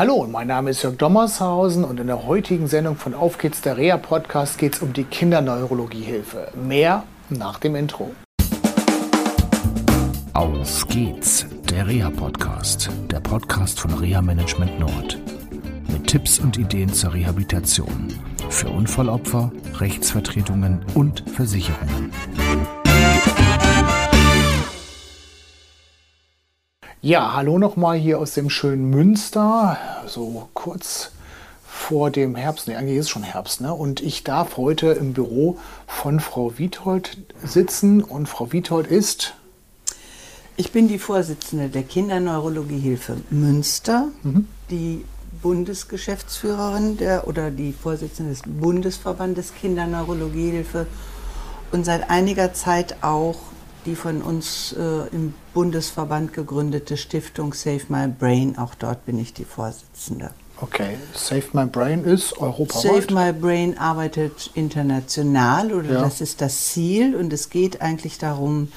Hallo, mein Name ist Jörg Dommershausen und in der heutigen Sendung von Auf geht's der Reha Podcast geht es um die Kinderneurologiehilfe. Mehr nach dem Intro. Auf geht's, der Reha Podcast, der Podcast von Reha Management Nord. Mit Tipps und Ideen zur Rehabilitation für Unfallopfer, Rechtsvertretungen und Versicherungen. Ja, hallo nochmal hier aus dem schönen Münster, so kurz vor dem Herbst, ne, eigentlich ist es schon Herbst, ne? Und ich darf heute im Büro von Frau Wiethold sitzen und Frau Wiethold ist. Ich bin die Vorsitzende der Kinderneurologiehilfe Münster, mhm. die Bundesgeschäftsführerin der, oder die Vorsitzende des Bundesverbandes Kinderneurologiehilfe und seit einiger Zeit auch die von uns äh, im Bundesverband gegründete Stiftung Save My Brain. Auch dort bin ich die Vorsitzende. Okay, Save My Brain ist europaweit? Save My Brain arbeitet international oder ja. das ist das Ziel und es geht eigentlich darum,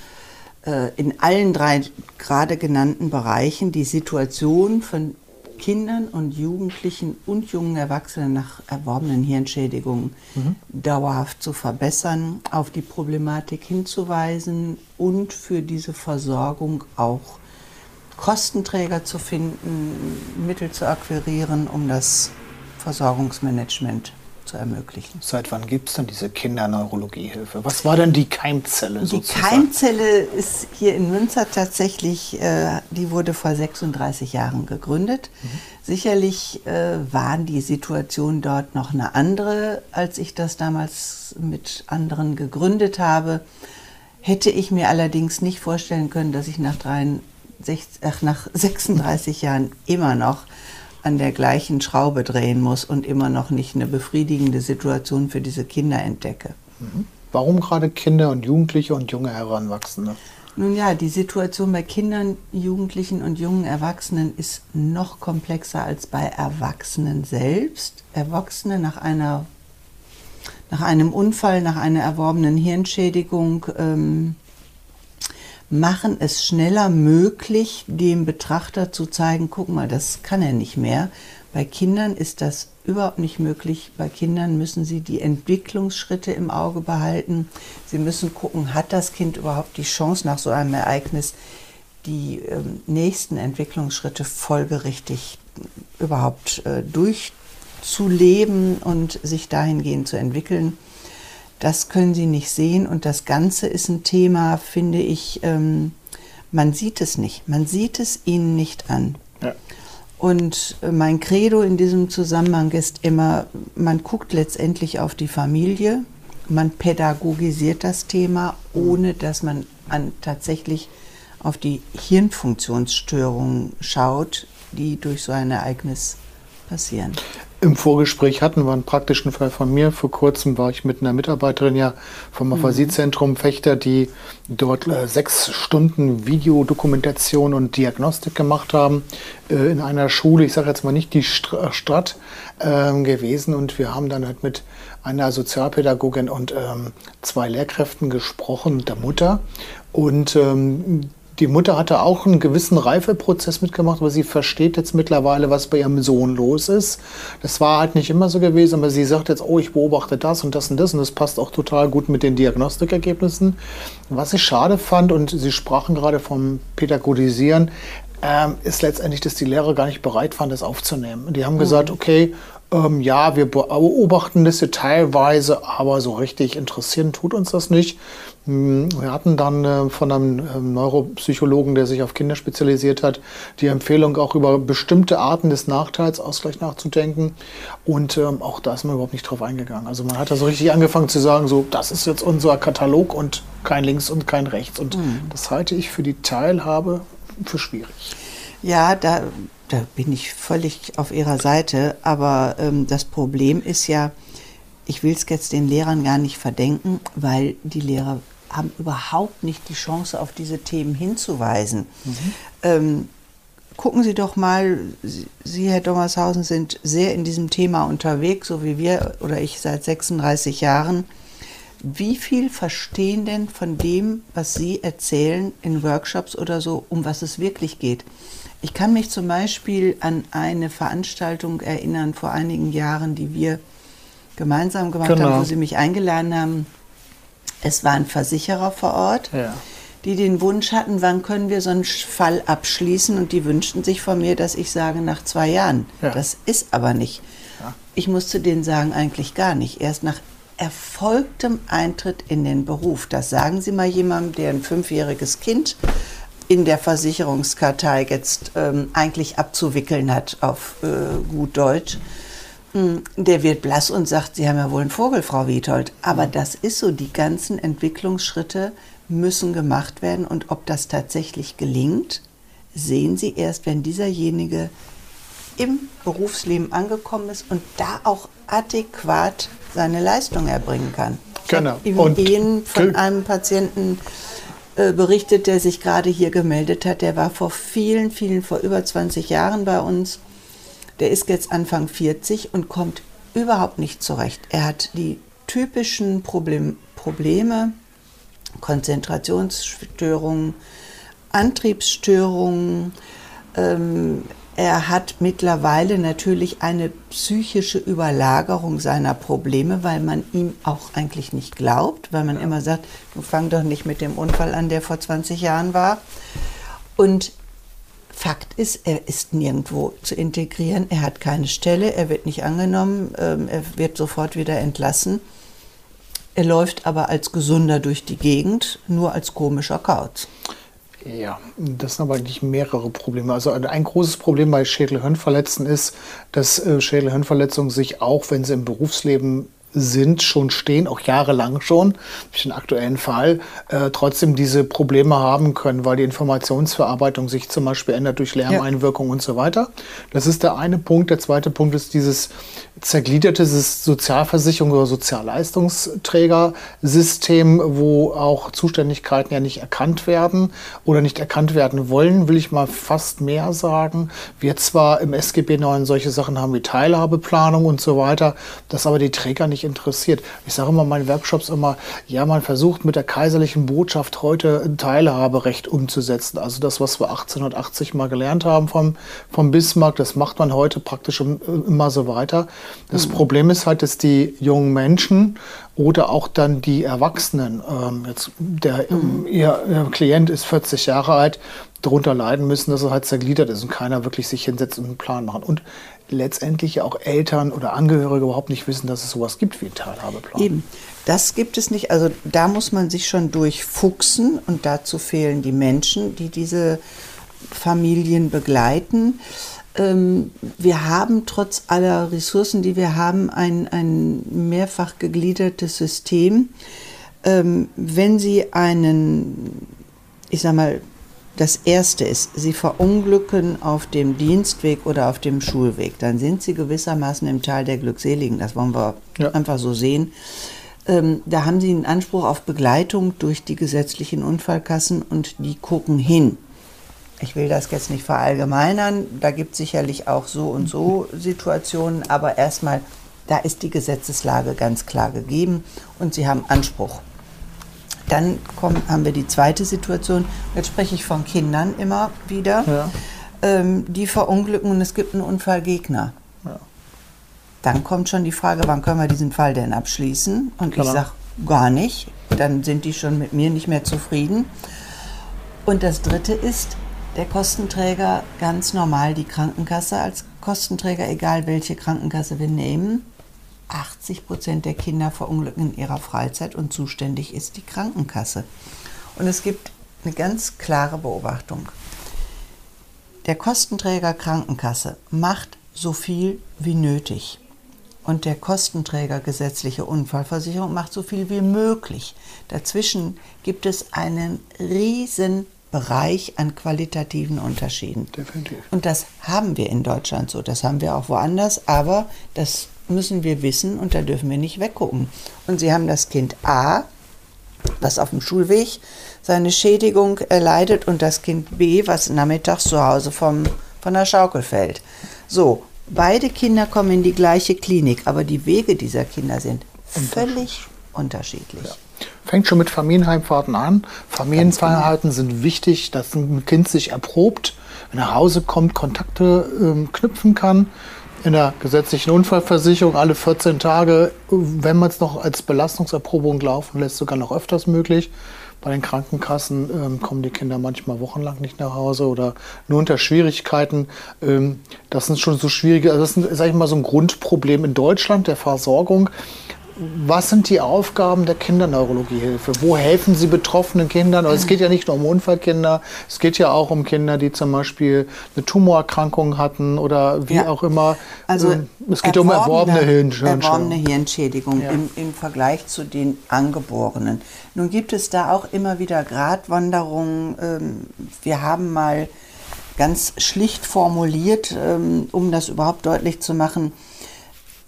äh, in allen drei gerade genannten Bereichen die Situation von Kindern und Jugendlichen und jungen Erwachsenen nach erworbenen Hirnschädigungen mhm. dauerhaft zu verbessern, auf die Problematik hinzuweisen und für diese Versorgung auch Kostenträger zu finden, Mittel zu akquirieren, um das Versorgungsmanagement zu ermöglichen. Seit wann gibt es denn diese Kinderneurologiehilfe? Was war denn die Keimzelle die sozusagen? Die Keimzelle ist hier in Münster tatsächlich, äh, die wurde vor 36 Jahren gegründet. Mhm. Sicherlich äh, waren die Situationen dort noch eine andere, als ich das damals mit anderen gegründet habe. Hätte ich mir allerdings nicht vorstellen können, dass ich nach, 63, ach, nach 36 Jahren immer noch an der gleichen Schraube drehen muss und immer noch nicht eine befriedigende Situation für diese Kinder entdecke. Mhm. Warum gerade Kinder und Jugendliche und junge Heranwachsende? Nun ja, die Situation bei Kindern, Jugendlichen und jungen Erwachsenen ist noch komplexer als bei Erwachsenen selbst. Erwachsene nach einer nach einem Unfall, nach einer erworbenen Hirnschädigung ähm, machen es schneller möglich, dem Betrachter zu zeigen, guck mal, das kann er nicht mehr. Bei Kindern ist das überhaupt nicht möglich. Bei Kindern müssen sie die Entwicklungsschritte im Auge behalten. Sie müssen gucken, hat das Kind überhaupt die Chance nach so einem Ereignis, die ähm, nächsten Entwicklungsschritte folgerichtig überhaupt äh, durchzuleben und sich dahingehend zu entwickeln. Das können sie nicht sehen und das Ganze ist ein Thema, finde ich, ähm, man sieht es nicht. Man sieht es ihnen nicht an. Ja. Und äh, mein Credo in diesem Zusammenhang ist immer, man guckt letztendlich auf die Familie, man pädagogisiert das Thema, ohne dass man an, tatsächlich auf die Hirnfunktionsstörungen schaut, die durch so ein Ereignis passieren. Im Vorgespräch hatten wir einen praktischen Fall von mir. Vor kurzem war ich mit einer Mitarbeiterin ja vom Aphasiezentrum mhm. Fechter, die dort äh, sechs Stunden Videodokumentation und Diagnostik gemacht haben äh, in einer Schule. Ich sage jetzt mal nicht die Stadt äh, gewesen. Und wir haben dann halt mit einer Sozialpädagogin und ähm, zwei Lehrkräften gesprochen, der Mutter. Und ähm, die Mutter hatte auch einen gewissen Reifeprozess mitgemacht, aber sie versteht jetzt mittlerweile, was bei ihrem Sohn los ist. Das war halt nicht immer so gewesen, aber sie sagt jetzt, oh, ich beobachte das und das und das und das passt auch total gut mit den Diagnostikergebnissen. Was ich schade fand, und Sie sprachen gerade vom Pädagogisieren, ähm, ist letztendlich, dass die Lehrer gar nicht bereit waren, das aufzunehmen. Die haben mhm. gesagt, okay, ähm, ja, wir beobachten das hier teilweise, aber so richtig interessieren tut uns das nicht. Hm, wir hatten dann äh, von einem ähm, Neuropsychologen, der sich auf Kinder spezialisiert hat, die Empfehlung, auch über bestimmte Arten des Nachteilsausgleichs nachzudenken. Und ähm, auch da ist man überhaupt nicht drauf eingegangen. Also man hat da so richtig angefangen zu sagen, so, das ist jetzt unser Katalog und kein links und kein rechts. Und mhm. das halte ich für die Teilhabe für schwierig. Ja, da da bin ich völlig auf Ihrer Seite. Aber ähm, das Problem ist ja, ich will es jetzt den Lehrern gar nicht verdenken, weil die Lehrer haben überhaupt nicht die Chance, auf diese Themen hinzuweisen. Mhm. Ähm, gucken Sie doch mal, Sie, Herr Dommershausen, sind sehr in diesem Thema unterwegs, so wie wir oder ich seit 36 Jahren. Wie viel verstehen denn von dem, was Sie erzählen in Workshops oder so, um was es wirklich geht? Ich kann mich zum Beispiel an eine Veranstaltung erinnern vor einigen Jahren, die wir gemeinsam gemacht Genau. haben, wo Sie mich eingeladen haben. Es waren Versicherer vor Ort, Ja. die den Wunsch hatten, wann können wir so einen Fall abschließen und die wünschten sich von mir, dass ich sage nach zwei Jahren. Ja. Das ist aber nicht. Ich musste denen sagen, eigentlich gar nicht. Erst nach erfolgtem Eintritt in den Beruf. Das sagen Sie mal jemandem, der ein fünfjähriges Kind in der Versicherungskartei jetzt ähm, eigentlich abzuwickeln hat auf äh, gut Deutsch. Hm, Der wird blass und sagt, Sie haben ja wohl einen Vogel, Frau Wiethold. Aber das ist so, die ganzen Entwicklungsschritte müssen gemacht werden. Und ob das tatsächlich gelingt, sehen Sie erst, wenn dieserjenige im Berufsleben angekommen ist und da auch adäquat seine Leistung erbringen kann. Ich Genau. habe Und Ehen von einem Patienten berichtet, der sich gerade hier gemeldet hat. Der war vor vielen, vielen, vor über 20 Jahren bei uns. Der ist jetzt Anfang 40 und kommt überhaupt nicht zurecht. Er hat die typischen Problem, Probleme, Konzentrationsstörungen, Antriebsstörungen. Ähm, er hat mittlerweile natürlich eine psychische Überlagerung seiner Probleme, weil man ihm auch eigentlich nicht glaubt, weil man immer sagt, du fang doch nicht mit dem Unfall an, der vor 20 Jahren war. Und Fakt ist, er ist nirgendwo zu integrieren. Er hat keine Stelle, er wird nicht angenommen, ähm, er wird sofort wieder entlassen. Er läuft aber als Gesunder durch die Gegend, nur als komischer Kauz. Ja, das sind aber eigentlich mehrere Probleme. Also ein großes Problem bei Schädel-Hirnverletzten ist, dass äh, Schädel-Hirnverletzungen sich auch, wenn sie im Berufsleben sind, schon stehen, auch jahrelang schon, durch den aktuellen Fall, äh, trotzdem diese Probleme haben können, weil die Informationsverarbeitung sich zum Beispiel ändert durch Lärmeinwirkung und so weiter. Das ist der eine Punkt. Der zweite Punkt ist dieses zergliederte Sozialversicherung oder Sozialleistungsträgersystem, wo auch Zuständigkeiten ja nicht erkannt werden oder nicht erkannt werden wollen, will ich mal fast mehr sagen. Wir zwar im SGB 9 solche Sachen haben wie Teilhabeplanung und so weiter, das aber die Träger nicht interessiert. Ich sage immer in meinen Workshops immer, ja, man versucht mit der kaiserlichen Botschaft heute ein Teilhaberecht umzusetzen. Also das, was wir 1880 mal gelernt haben vom, vom Bismarck, das macht man heute praktisch im- immer so weiter. Das Problem ist halt, dass die jungen Menschen oder auch dann die Erwachsenen, ähm, jetzt der, ihr, ihr Klient ist 40 Jahre alt, darunter leiden müssen, dass er halt zergliedert ist und keiner wirklich sich hinsetzt und einen Plan machen. Und letztendlich auch Eltern oder Angehörige überhaupt nicht wissen, dass es sowas gibt wie einen Teilhabeplan. Eben, das gibt es nicht. Also da muss man sich schon durchfuchsen und dazu fehlen die Menschen, die diese Familien begleiten. Ähm, wir haben trotz aller Ressourcen, die wir haben, ein, ein mehrfach gegliedertes System. Ähm, wenn Sie einen, ich sag mal, das erste ist, Sie verunglücken auf dem Dienstweg oder auf dem Schulweg, dann sind Sie gewissermaßen im Tal der Glückseligen. Das wollen wir Ja. einfach so sehen. Ähm, da haben Sie einen Anspruch auf Begleitung durch die gesetzlichen Unfallkassen und die gucken hin. Ich will das jetzt nicht verallgemeinern, da gibt es sicherlich auch so und so Situationen, aber erstmal, da ist die Gesetzeslage ganz klar gegeben und Sie haben Anspruch. Dann kommen, haben wir die zweite Situation, jetzt spreche ich von Kindern immer wieder, Ja. ähm, die verunglücken und es gibt einen Unfallgegner. Ja. Dann kommt schon die Frage, wann können wir diesen Fall denn abschließen? Und ich Genau. sage, gar nicht. Dann sind die schon mit mir nicht mehr zufrieden. Und das Dritte ist, der Kostenträger ganz normal die Krankenkasse als Kostenträger, egal welche Krankenkasse wir nehmen. 80 Prozent der Kinder verunglücken in ihrer Freizeit und zuständig ist die Krankenkasse. Und es gibt eine ganz klare Beobachtung. Der Kostenträger Krankenkasse macht so viel wie nötig. Und der Kostenträger gesetzliche Unfallversicherung macht so viel wie möglich. Dazwischen gibt es einen riesen Bereich an qualitativen Unterschieden. Definitiv. Und das haben wir in Deutschland so, das haben wir auch woanders, aber das müssen wir wissen und da dürfen wir nicht weggucken. Und Sie haben das Kind A, was auf dem Schulweg seine Schädigung erleidet und das Kind B, was nachmittags zu Hause vom, von der Schaukel fällt. So, beide Kinder kommen in die gleiche Klinik, aber die Wege dieser Kinder sind völlig unterschiedlich. Fängt schon mit Familienheimfahrten an. Familienheimfahrten sind wichtig, dass ein Kind sich erprobt, wenn er nach Hause kommt, Kontakte ähm, knüpfen kann. In der gesetzlichen Unfallversicherung alle 14 Tage, wenn man es noch als Belastungserprobung laufen lässt, sogar noch öfters möglich. Bei den Krankenkassen ähm, kommen die Kinder manchmal wochenlang nicht nach Hause oder nur unter Schwierigkeiten. Ähm, das sind schon so schwierige, also das ist, sag ich mal, so ein Grundproblem in Deutschland der Versorgung. Was sind die Aufgaben der Kinderneurologiehilfe? Wo helfen Sie betroffenen Kindern? Also es geht ja nicht nur um Unfallkinder, es geht ja auch um Kinder, die zum Beispiel eine Tumorerkrankung hatten oder wie ja. auch immer. Also ähm, es geht um erworbene Hirnschädigung. Erworbene Hirnschädigung ja. im, im Vergleich zu den Angeborenen. Nun gibt es da auch immer wieder Gratwanderungen. Ähm, wir haben mal ganz schlicht formuliert, ähm, um das überhaupt deutlich zu machen,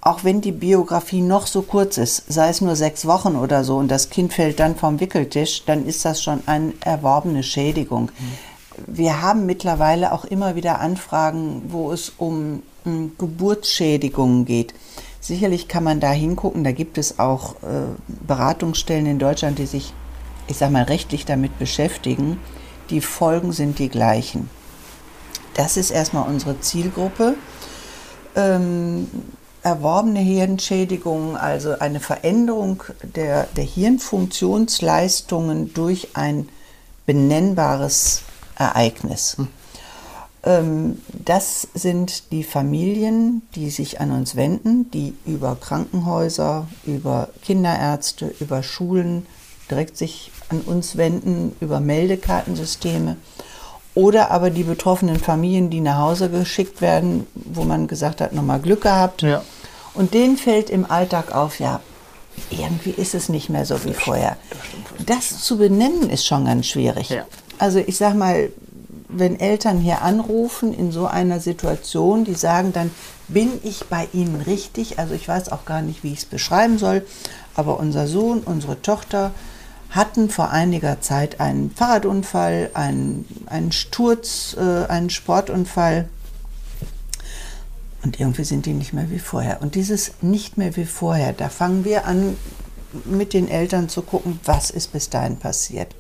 auch wenn die Biografie noch so kurz ist, sei es nur sechs Wochen oder so, und das Kind fällt dann vom Wickeltisch, dann ist das schon eine erworbene Schädigung. Wir haben mittlerweile auch immer wieder Anfragen, wo es um, um Geburtsschädigungen geht. Sicherlich kann man da hingucken, da gibt es auch äh, Beratungsstellen in Deutschland, die sich, ich sag mal, rechtlich damit beschäftigen. Die Folgen sind die gleichen. Das ist erstmal unsere Zielgruppe. Ähm, erworbene Hirnschädigung, also eine Veränderung der, der Hirnfunktionsleistungen durch ein benennbares Ereignis. Hm. Ähm, das sind die Familien, die sich an uns wenden, die über Krankenhäuser, über Kinderärzte, über Schulen direkt sich an uns wenden, über Meldekartensysteme oder aber die betroffenen Familien, die nach Hause geschickt werden, wo man gesagt hat, nochmal Glück gehabt. Ja. Und denen fällt im Alltag auf, ja, irgendwie ist es nicht mehr so wie vorher. Das zu benennen ist schon ganz schwierig. Ja. Also ich sag mal, wenn Eltern hier anrufen in so einer Situation, die sagen dann, bin ich bei Ihnen richtig? Also ich weiß auch gar nicht, wie ich es beschreiben soll, aber unser Sohn, unsere Tochter hatten vor einiger Zeit einen Fahrradunfall, einen, einen Sturz, äh, einen Sportunfall. Und irgendwie sind die nicht mehr wie vorher. Und dieses nicht mehr wie vorher, da fangen wir an, mit den Eltern zu gucken, was ist bis dahin passiert.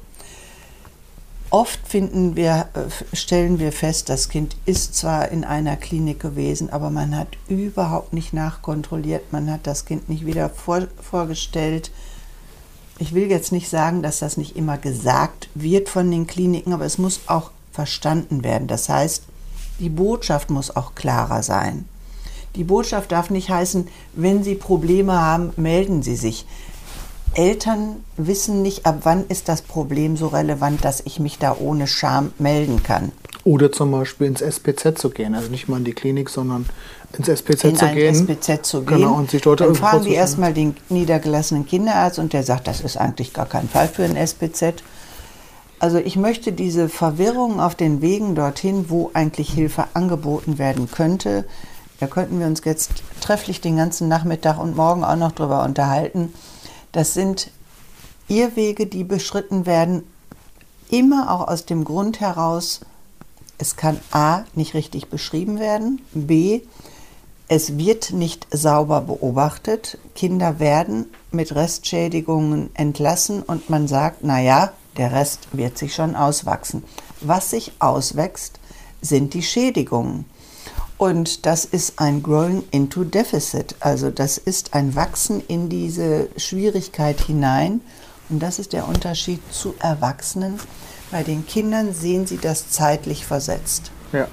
Oft finden wir, äh, stellen wir fest, das Kind ist zwar in einer Klinik gewesen, aber man hat überhaupt nicht nachkontrolliert, man hat das Kind nicht wieder vor, vorgestellt, ich will jetzt nicht sagen, dass das nicht immer gesagt wird von den Kliniken, aber es muss auch verstanden werden. Das heißt, die Botschaft muss auch klarer sein. Die Botschaft darf nicht heißen, wenn Sie Probleme haben, melden Sie sich. Eltern wissen nicht, ab wann ist das Problem so relevant, dass ich mich da ohne Scham melden kann. Oder zum Beispiel ins SPZ zu gehen, also nicht mal in die Klinik, sondern ins SPZ in zu ein gehen. SPZ zu gehen. Genau, und sich dort Dann fragen die erstmal den niedergelassenen Kinderarzt und der sagt, das ist eigentlich gar kein Fall für ein SPZ. Also ich möchte diese Verwirrung auf den Wegen dorthin, wo eigentlich Hilfe angeboten werden könnte, da könnten wir uns jetzt trefflich den ganzen Nachmittag und morgen auch noch drüber unterhalten. Das sind Irrwege, die beschritten werden, immer auch aus dem Grund heraus, es kann A nicht richtig beschrieben werden, B es wird nicht sauber beobachtet, Kinder werden mit Restschädigungen entlassen und man sagt, naja, der Rest wird sich schon auswachsen. Was sich auswächst, sind die Schädigungen. Und das ist ein Growing into Deficit, also das ist ein Wachsen in diese Schwierigkeit hinein. Und das ist der Unterschied zu Erwachsenen. Bei den Kindern sehen sie das zeitlich versetzt. Ja,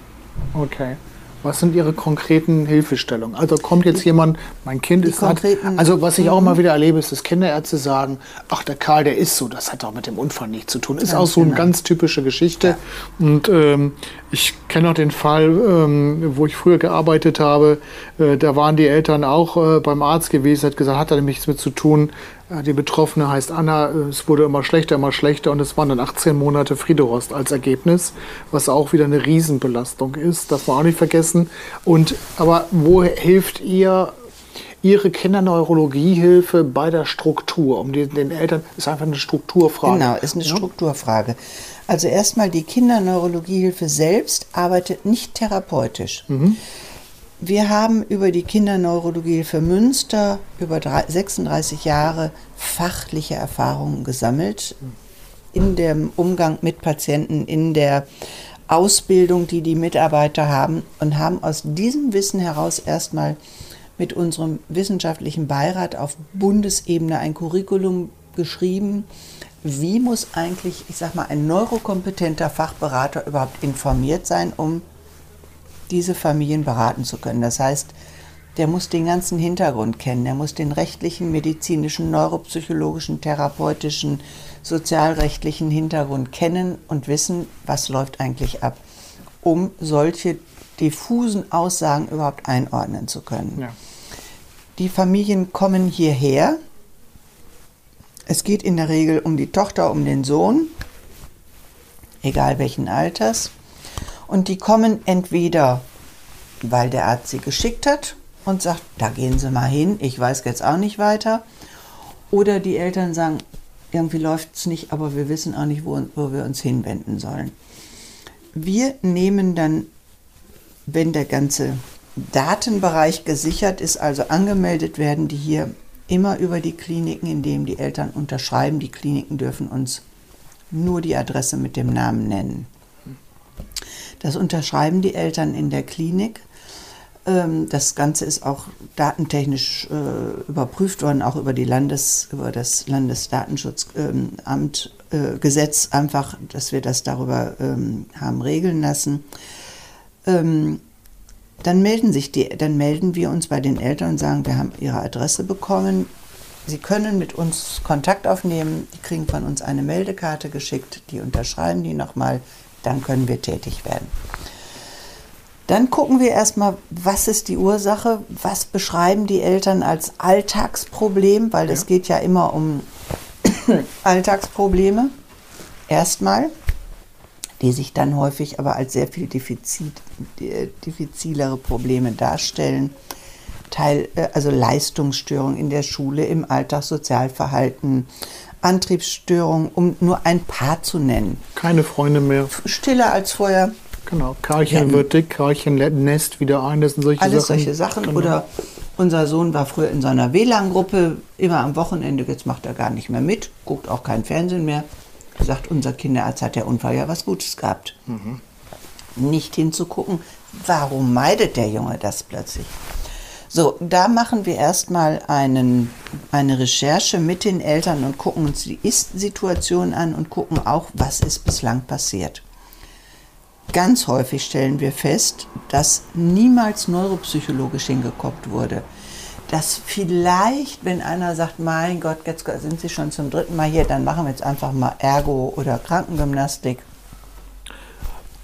okay. Was sind Ihre konkreten Hilfestellungen? Also kommt jetzt jemand, mein Kind ist hat, also was ich auch immer mhm. wieder erlebe, ist, dass Kinderärzte sagen, ach der Karl, der ist so, das hat auch mit dem Unfall nichts zu tun. Ist auch so eine genau. ganz typische Geschichte. Ja. Und ähm, ich kenne auch den Fall, ähm, wo ich früher gearbeitet habe, äh, da waren die Eltern auch äh, beim Arzt gewesen, hat gesagt, hat da nichts mit zu tun. Äh, die Betroffene heißt Anna, es wurde immer schlechter, immer schlechter und es waren dann 18 Monate Friedorost als Ergebnis, was auch wieder eine Riesenbelastung ist, das wir auch nicht vergessen. Und, aber wo hilft ihr Ihre Kinderneurologiehilfe bei der Struktur, um den, den Eltern, ist einfach eine Strukturfrage. Genau, ist eine Strukturfrage. Also erstmal die Kinderneurologiehilfe selbst arbeitet nicht therapeutisch. Mhm. Wir haben über die Kinderneurologiehilfe Münster über 36 Jahre fachliche Erfahrungen gesammelt in dem Umgang mit Patienten, in der Ausbildung, die die Mitarbeiter haben und haben aus diesem Wissen heraus erstmal mit unserem wissenschaftlichen Beirat auf Bundesebene ein Curriculum geschrieben. Wie muss eigentlich, ich sag mal, ein neurokompetenter Fachberater überhaupt informiert sein, um diese Familien beraten zu können? Das heißt, der muss den ganzen Hintergrund kennen, der muss den rechtlichen, medizinischen, neuropsychologischen, therapeutischen, sozialrechtlichen Hintergrund kennen und wissen, was läuft eigentlich ab, um solche diffusen Aussagen überhaupt einordnen zu können. Ja. Die Familien kommen hierher. Es geht in der Regel um die Tochter, um den Sohn, egal welchen Alters. Und die kommen entweder, weil der Arzt sie geschickt hat und sagt, da gehen Sie mal hin, ich weiß jetzt auch nicht weiter. Oder die Eltern sagen, irgendwie läuft es nicht, aber wir wissen auch nicht, wo, wo wir uns hinwenden sollen. Wir nehmen dann, wenn der ganze Datenbereich gesichert ist, also angemeldet werden die hier immer über die Kliniken, indem die Eltern unterschreiben. Die Kliniken dürfen uns nur die Adresse mit dem Namen nennen. Das unterschreiben die Eltern in der Klinik ähm, das Ganze ist auch datentechnisch äh, überprüft worden, auch über, die Landes, über das Landesdatenschutzamt äh, Gesetz, einfach, dass wir das darüber ähm, haben regeln lassen. Dann melden sich die, dann melden wir uns bei den Eltern und sagen, wir haben ihre Adresse bekommen. Sie können mit uns Kontakt aufnehmen. Die kriegen von uns eine Meldekarte geschickt. Die unterschreiben die nochmal. Dann können wir tätig werden. Dann gucken wir erstmal, was ist die Ursache, was beschreiben die Eltern als Alltagsproblem, weil ja. es geht ja immer um Alltagsprobleme. Erstmal, die sich dann häufig aber als sehr viel diffizil, diffizilere Probleme darstellen. Teil, äh, also Leistungsstörung in der Schule, im Alltagssozialverhalten, Antriebsstörung, um nur ein paar zu nennen. Keine Freunde mehr. Stiller als vorher. Genau, Karlchen ja. wird dick, Karlchen nest wieder ein, das sind solche Alles Sachen. solche Sachen. Genau. Oder unser Sohn war früher in so einer WLAN-Gruppe, immer am Wochenende, jetzt macht er gar nicht mehr mit, guckt auch kein Fernsehen mehr. Sagt, unser Kinderarzt hat der Unfall ja was Gutes gehabt. Mhm. Nicht hinzugucken, warum meidet der Junge das plötzlich? So, da machen wir erstmal einen, eine Recherche mit den Eltern und gucken uns die Ist-Situation an und gucken auch, was ist bislang passiert. Ganz häufig stellen wir fest, dass niemals neuropsychologisch hingeguckt wurde. Dass vielleicht, wenn einer sagt, mein Gott, jetzt sind Sie schon zum dritten Mal hier, dann machen wir jetzt einfach mal Ergo oder Krankengymnastik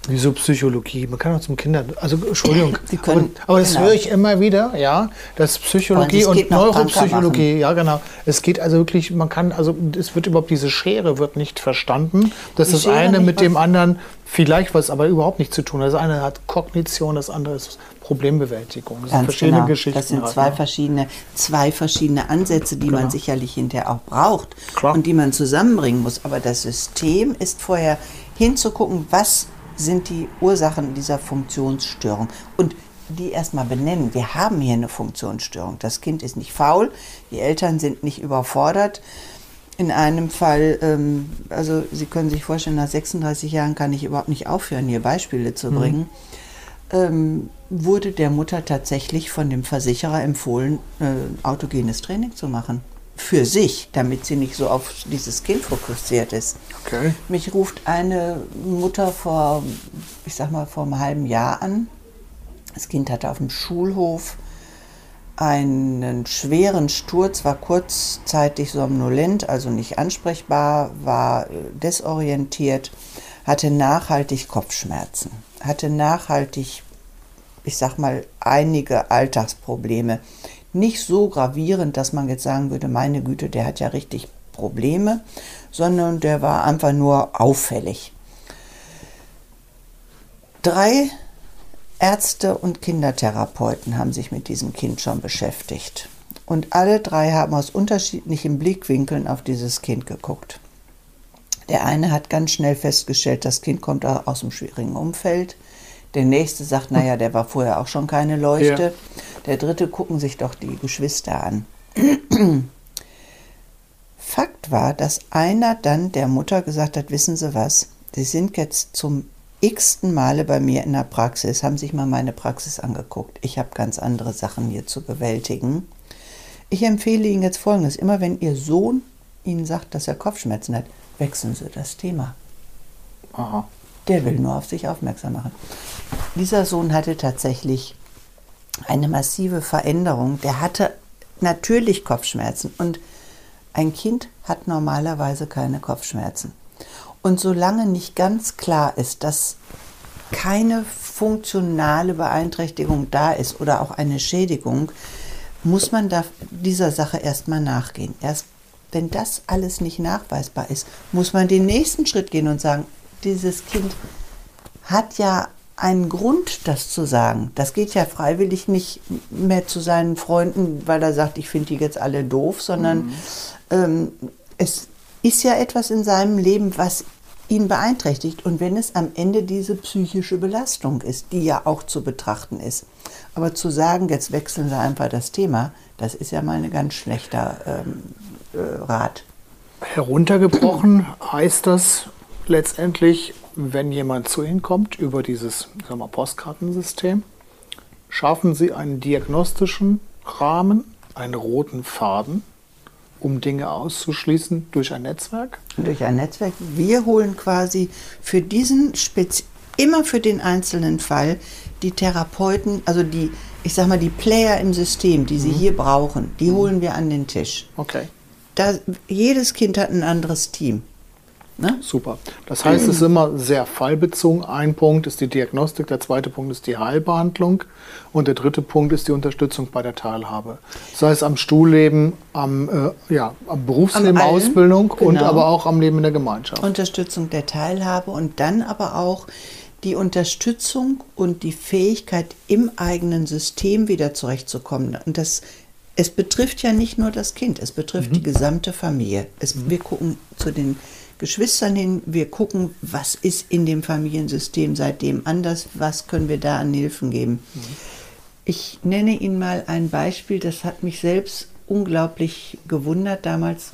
Wieso Psychologie? Man kann auch zum Kinder, also Entschuldigung, können, aber, aber, das genau. höre ich immer wieder, ja, dass Psychologie und, und Neuropsychologie, ja genau, es geht also wirklich, man kann, also es wird überhaupt diese Schere wird nicht verstanden, dass das eine mit dem anderen vielleicht was, aber überhaupt nichts zu tun. hat. Das eine hat Kognition, das andere ist Problembewältigung. Das Ganz sind verschiedene genau. Geschichten. Das sind zwei verschiedene, zwei verschiedene Ansätze, die genau. man sicherlich hinterher auch braucht Klar. und die man zusammenbringen muss. Aber das System ist vorher hinzugucken, was sind die Ursachen dieser Funktionsstörung. Und die erstmal benennen. Wir haben hier eine Funktionsstörung. Das Kind ist nicht faul, die Eltern sind nicht überfordert. In einem Fall, ähm, also Sie können sich vorstellen, nach 36 Jahren kann ich überhaupt nicht aufhören, hier Beispiele zu mhm. bringen. Mhm. Ähm, wurde der Mutter tatsächlich von dem Versicherer empfohlen, äh, autogenes Training zu machen für sich, damit sie nicht so auf dieses Kind fokussiert ist. Okay. Mich ruft eine Mutter vor, ich sag mal, vor einem halben Jahr an. Das Kind hatte auf dem Schulhof einen schweren Sturz, war kurzzeitig somnolent, also nicht ansprechbar, war äh, desorientiert, hatte nachhaltig Kopfschmerzen, hatte nachhaltig, ich sag mal, einige Alltagsprobleme nicht so gravierend, dass man jetzt sagen würde, meine Güte, der hat ja richtig Probleme, sondern der war einfach nur auffällig. Drei Ärzte und Kindertherapeuten haben sich mit diesem Kind schon beschäftigt. Und alle drei haben aus unterschiedlichen Blickwinkeln auf dieses Kind geguckt. Der eine hat ganz schnell festgestellt, das Kind kommt aus einem schwierigen Umfeld. Der nächste sagt, naja, der war vorher auch schon keine Leuchte. Ja. Der dritte gucken sich doch die Geschwister an. Fakt war, dass einer dann der Mutter gesagt hat, wissen Sie was, Sie sind jetzt zum x-ten Male bei mir in der Praxis, haben sich mal meine Praxis angeguckt. Ich habe ganz andere Sachen hier zu bewältigen. Ich empfehle Ihnen jetzt Folgendes. Immer wenn Ihr Sohn Ihnen sagt, dass er Kopfschmerzen hat, wechseln Sie das Thema. Aha. Der will nur auf sich aufmerksam machen. Dieser Sohn hatte tatsächlich eine massive Veränderung. Der hatte natürlich Kopfschmerzen und ein Kind hat normalerweise keine Kopfschmerzen. Und solange nicht ganz klar ist, dass keine funktionale Beeinträchtigung da ist oder auch eine Schädigung, muss man dieser Sache erstmal nachgehen. Erst wenn das alles nicht nachweisbar ist, muss man den nächsten Schritt gehen und sagen, dieses Kind hat ja einen Grund, das zu sagen. Das geht ja freiwillig nicht mehr zu seinen Freunden, weil er sagt, ich finde die jetzt alle doof, sondern mhm. ähm, es ist ja etwas in seinem Leben, was ihn beeinträchtigt. Und wenn es am Ende diese psychische Belastung ist, die ja auch zu betrachten ist. Aber zu sagen, jetzt wechseln Sie einfach das Thema, das ist ja mal ein ganz schlechter ähm, äh, Rat. Heruntergebrochen heißt das letztendlich, wenn jemand zu Ihnen kommt über dieses sagen wir, Postkartensystem, schaffen Sie einen diagnostischen Rahmen, einen roten Faden, um Dinge auszuschließen durch ein Netzwerk? Durch ein Netzwerk. Wir holen quasi für diesen Spez immer für den einzelnen Fall die Therapeuten, also die, ich sag mal, die Player im System, die Sie mhm. hier brauchen, die mhm. holen wir an den Tisch. Okay. Da, jedes Kind hat ein anderes Team. Ne? Super. Das heißt, es ist immer sehr fallbezogen. Ein Punkt ist die Diagnostik, der zweite Punkt ist die Heilbehandlung und der dritte Punkt ist die Unterstützung bei der Teilhabe. Sei es am Stuhlleben, am, äh, ja, am Berufsleben, am Ausbildung genau. und aber auch am Leben in der Gemeinschaft. Unterstützung der Teilhabe und dann aber auch die Unterstützung und die Fähigkeit, im eigenen System wieder zurechtzukommen. Und das es betrifft ja nicht nur das Kind, es betrifft mhm. die gesamte Familie. Es, mhm. Wir gucken zu den Geschwistern hin. Wir gucken, was ist in dem Familiensystem seitdem anders, was können wir da an Hilfen geben. Ich nenne Ihnen mal ein Beispiel, das hat mich selbst unglaublich gewundert damals.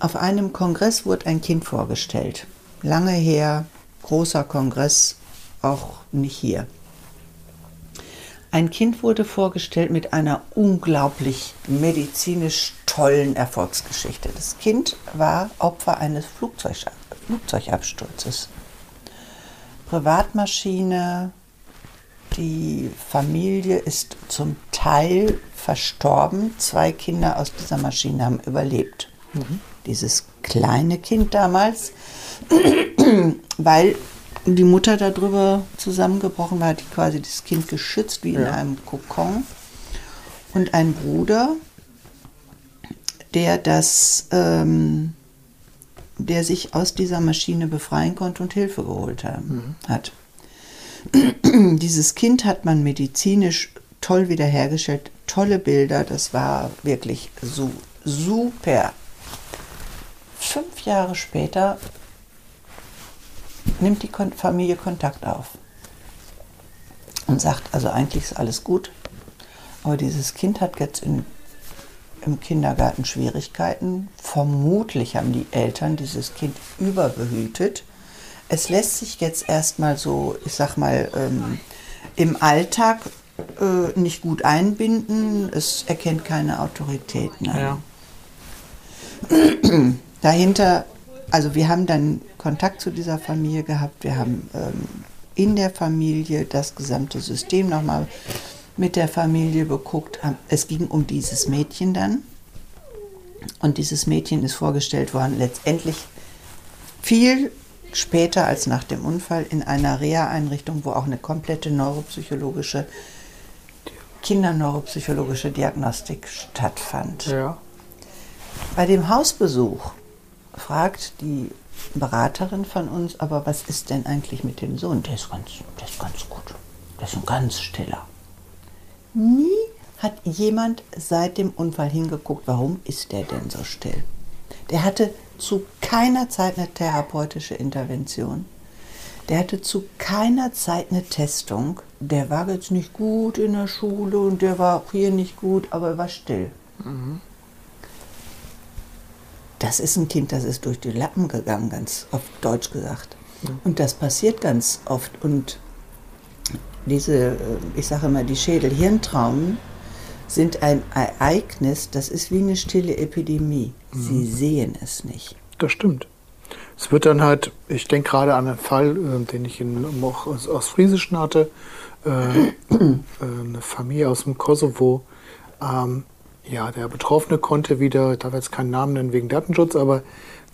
Auf einem Kongress wurde ein Kind vorgestellt. Lange her, großer Kongress, auch nicht hier. Ein Kind wurde vorgestellt mit einer unglaublich medizinisch tollen Erfolgsgeschichte. Das Kind war Opfer eines Flugzeugabsturzes. Privatmaschine, die Familie ist zum Teil verstorben. Zwei Kinder aus dieser Maschine haben überlebt. Mhm. Dieses kleine Kind damals, weil die Mutter darüber zusammengebrochen war, hat quasi das Kind geschützt wie in ja. einem Kokon. Und ein Bruder, der das, ähm, der sich aus dieser Maschine befreien konnte und Hilfe geholt haben, mhm. hat. Dieses Kind hat man medizinisch toll wiederhergestellt, tolle Bilder, das war wirklich so super. Fünf Jahre später nimmt die Familie Kontakt auf und sagt, also eigentlich ist alles gut, aber dieses Kind hat jetzt in, im Kindergarten Schwierigkeiten. Vermutlich haben die Eltern dieses Kind überbehütet. Es lässt sich jetzt erstmal so, ich sag mal, ähm, im Alltag äh, nicht gut einbinden. Es erkennt keine Autoritäten an. Ja. Dahinter also wir haben dann Kontakt zu dieser Familie gehabt. Wir haben ähm, in der Familie das gesamte System nochmal mit der Familie beguckt. Es ging um dieses Mädchen dann. Und dieses Mädchen ist vorgestellt worden, letztendlich viel später als nach dem Unfall in einer Reha-Einrichtung, wo auch eine komplette neuropsychologische, kinderneuropsychologische Diagnostik stattfand. Ja. Bei dem Hausbesuch fragt die Beraterin von uns, aber was ist denn eigentlich mit dem Sohn? Der ist ganz, der ist ganz gut. Der ist ein ganz stiller. Nie hat jemand seit dem Unfall hingeguckt, warum ist der denn so still? Der hatte zu keiner Zeit eine therapeutische Intervention. Der hatte zu keiner Zeit eine Testung. Der war jetzt nicht gut in der Schule und der war auch hier nicht gut, aber er war still. Mhm das ist ein Kind, das ist durch die Lappen gegangen, ganz auf Deutsch gesagt. Und das passiert ganz oft. Und diese, äh, ich sage immer, die Schädel-Hirntraumen sind ein Ereignis, das ist wie eine stille Epidemie. Sie mhm. sehen es nicht. Das stimmt. Es wird dann halt, ich denke gerade an einen Fall, äh, den ich in, aus, aus Friesischen hatte, äh, eine Familie aus dem Kosovo. Ähm, ja, der Betroffene konnte wieder, ich darf jetzt keinen Namen nennen wegen Datenschutz, aber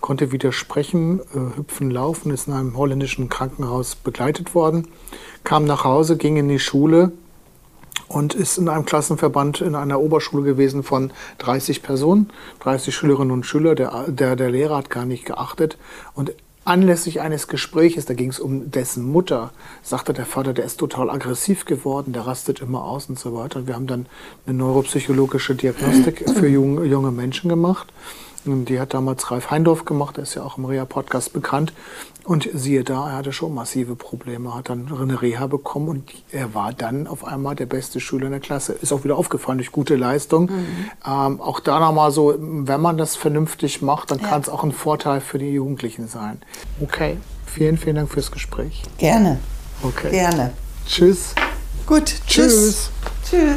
konnte wieder sprechen, äh, hüpfen, laufen, ist in einem holländischen Krankenhaus begleitet worden, kam nach Hause, ging in die Schule und ist in einem Klassenverband in einer Oberschule gewesen von 30 Personen, 30 Schülerinnen und Schüler. Der, der, der Lehrer hat gar nicht geachtet und Anlässlich eines Gespräches, da ging es um dessen Mutter, sagte der Vater, der ist total aggressiv geworden, der rastet immer aus und so weiter. Und wir haben dann eine neuropsychologische Diagnostik für junge, junge Menschen gemacht. Die hat damals Ralf Heindorf gemacht, der ist ja auch im Reha-Podcast bekannt. Und siehe da, er hatte schon massive Probleme, hat dann eine Reha bekommen und er war dann auf einmal der beste Schüler in der Klasse. Ist auch wieder aufgefallen durch gute Leistung. Mhm. Ähm, auch da nochmal so, wenn man das vernünftig macht, dann ja. kann es auch ein Vorteil für die Jugendlichen sein. Okay, vielen, vielen Dank fürs Gespräch. Gerne. Okay. Gerne. Tschüss. Gut, tschüss. Tschüss. tschüss.